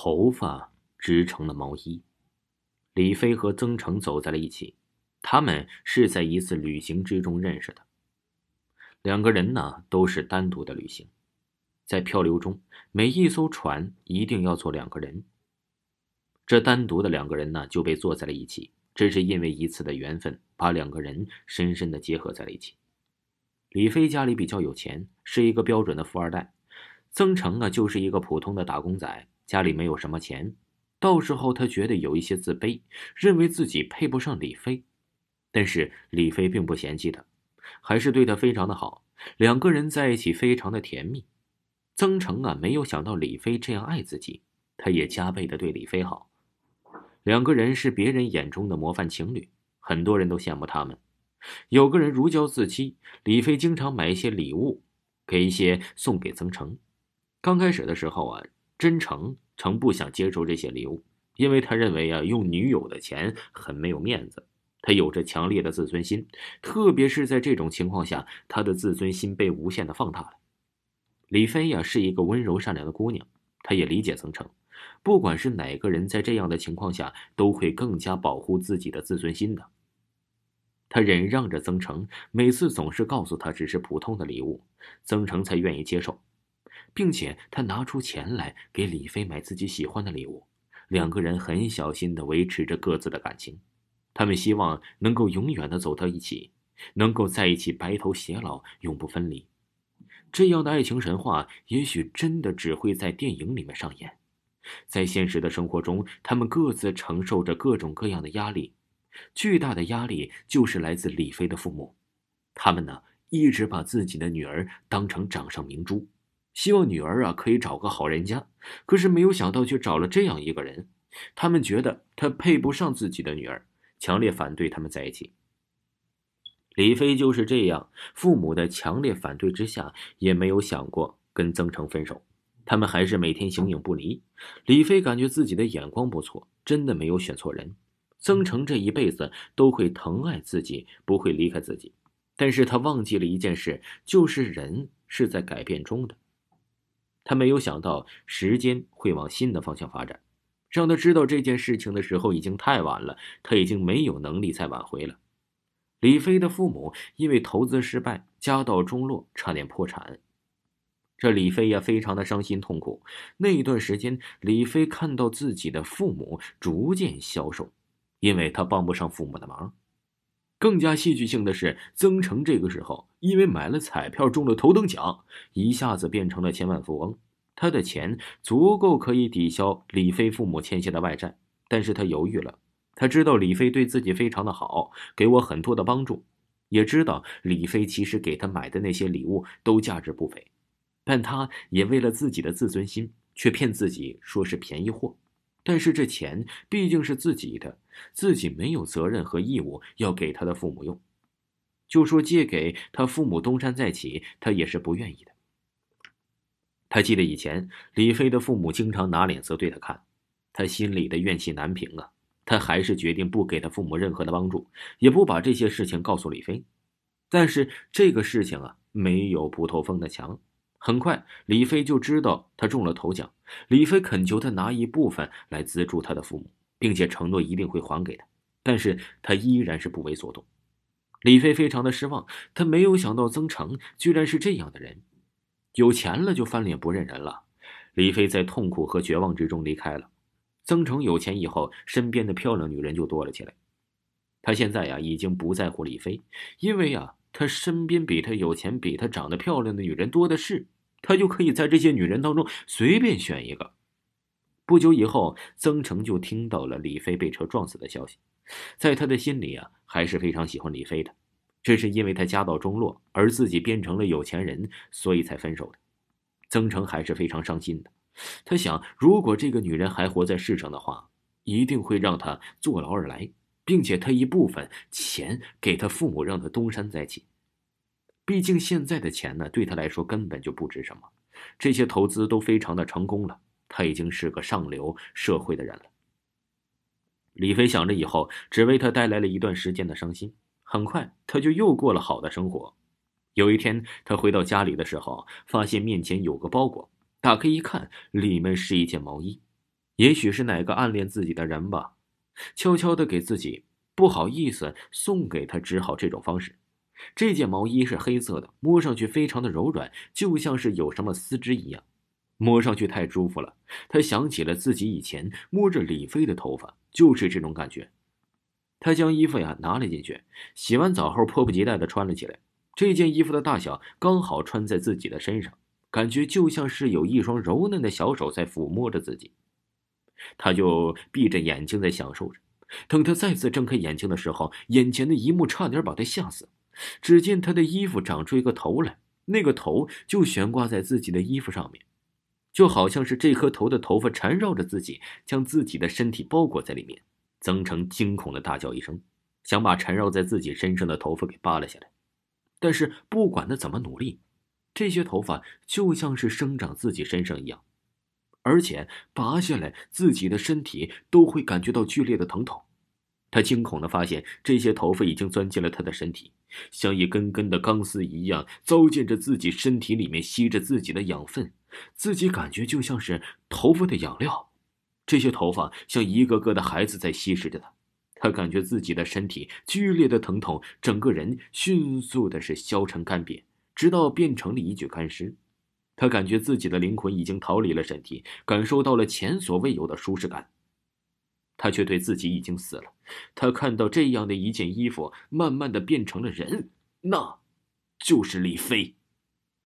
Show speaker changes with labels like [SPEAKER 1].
[SPEAKER 1] 头发织成了毛衣。李飞和曾成走在了一起，他们是在一次旅行之中认识的。两个人呢，都是单独的旅行，在漂流中，每一艘船一定要坐两个人。这单独的两个人呢，就被坐在了一起，这是因为一次的缘分，把两个人深深的结合在了一起。李飞家里比较有钱，是一个标准的富二代。曾成呢，就是一个普通的打工仔，家里没有什么钱。到时候他觉得有一些自卑，认为自己配不上李飞。但是李飞并不嫌弃他，还是对他非常的好。两个人在一起非常的甜蜜。曾成啊，没有想到李飞这样爱自己，他也加倍的对李飞好。两个人是别人眼中的模范情侣，很多人都羡慕他们。有个人如胶似漆，李飞经常买一些礼物，给一些送给曾成。刚开始的时候啊，真诚曾不想接受这些礼物，因为他认为啊，用女友的钱很没有面子。他有着强烈的自尊心，特别是在这种情况下，他的自尊心被无限的放大了。李飞呀，是一个温柔善良的姑娘，她也理解曾成。不管是哪个人，在这样的情况下，都会更加保护自己的自尊心的。他忍让着曾成，每次总是告诉他只是普通的礼物，曾成才愿意接受。并且他拿出钱来给李飞买自己喜欢的礼物，两个人很小心的维持着各自的感情，他们希望能够永远的走到一起，能够在一起白头偕老，永不分离。这样的爱情神话也许真的只会在电影里面上演，在现实的生活中，他们各自承受着各种各样的压力，巨大的压力就是来自李飞的父母，他们呢一直把自己的女儿当成掌上明珠。希望女儿啊可以找个好人家，可是没有想到却找了这样一个人。他们觉得他配不上自己的女儿，强烈反对他们在一起。李飞就是这样，父母的强烈反对之下，也没有想过跟曾成分手。他们还是每天形影不离。李飞感觉自己的眼光不错，真的没有选错人。曾成这一辈子都会疼爱自己，不会离开自己。但是他忘记了一件事，就是人是在改变中的。他没有想到时间会往新的方向发展，让他知道这件事情的时候已经太晚了，他已经没有能力再挽回了。李飞的父母因为投资失败，家道中落，差点破产。这李飞也，非常的伤心痛苦。那一段时间，李飞看到自己的父母逐渐消瘦，因为他帮不上父母的忙。更加戏剧性的是，曾诚这个时候因为买了彩票中了头等奖，一下子变成了千万富翁。他的钱足够可以抵消李飞父母欠下的外债，但是他犹豫了。他知道李飞对自己非常的好，给我很多的帮助，也知道李飞其实给他买的那些礼物都价值不菲，但他也为了自己的自尊心，却骗自己说是便宜货。但是这钱毕竟是自己的，自己没有责任和义务要给他的父母用。就说借给他父母东山再起，他也是不愿意的。他记得以前李飞的父母经常拿脸色对他看，他心里的怨气难平啊。他还是决定不给他父母任何的帮助，也不把这些事情告诉李飞。但是这个事情啊，没有不透风的墙。很快，李飞就知道他中了头奖。李飞恳求他拿一部分来资助他的父母，并且承诺一定会还给他。但是他依然是不为所动。李飞非常的失望，他没有想到曾成居然是这样的人，有钱了就翻脸不认人了。李飞在痛苦和绝望之中离开了。曾成有钱以后，身边的漂亮女人就多了起来。他现在呀，已经不在乎李飞，因为呀。他身边比他有钱、比他长得漂亮的女人多的是，他就可以在这些女人当中随便选一个。不久以后，曾成就听到了李飞被车撞死的消息，在他的心里啊，还是非常喜欢李飞的。这是因为他家道中落，而自己变成了有钱人，所以才分手的。曾成还是非常伤心的。他想，如果这个女人还活在世上的话，一定会让他坐牢而来。并且他一部分钱给他父母，让他东山再起。毕竟现在的钱呢，对他来说根本就不值什么。这些投资都非常的成功了，他已经是个上流社会的人了。李飞想着以后只为他带来了一段时间的伤心，很快他就又过了好的生活。有一天，他回到家里的时候，发现面前有个包裹，打开一看，里面是一件毛衣。也许是哪个暗恋自己的人吧，悄悄的给自己不好意思送给他，只好这种方式。这件毛衣是黑色的，摸上去非常的柔软，就像是有什么丝织一样，摸上去太舒服了。他想起了自己以前摸着李飞的头发，就是这种感觉。他将衣服呀拿了进去，洗完澡后迫不及待的穿了起来。这件衣服的大小刚好穿在自己的身上，感觉就像是有一双柔嫩的小手在抚摸着自己。他就闭着眼睛在享受着。等他再次睁开眼睛的时候，眼前的一幕差点把他吓死。只见他的衣服长出一个头来，那个头就悬挂在自己的衣服上面，就好像是这颗头的头发缠绕着自己，将自己的身体包裹在里面。曾成惊恐的大叫一声，想把缠绕在自己身上的头发给扒了下来，但是不管他怎么努力，这些头发就像是生长自己身上一样，而且拔下来自己的身体都会感觉到剧烈的疼痛。他惊恐的发现，这些头发已经钻进了他的身体，像一根根的钢丝一样，糟践着自己身体里面，吸着自己的养分，自己感觉就像是头发的养料。这些头发像一个个的孩子在吸食着他，他感觉自己的身体剧烈的疼痛，整个人迅速的是消沉干瘪，直到变成了一具干尸。他感觉自己的灵魂已经逃离了身体，感受到了前所未有的舒适感。他却对自己已经死了。他看到这样的一件衣服，慢慢的变成了人，那，就是李飞。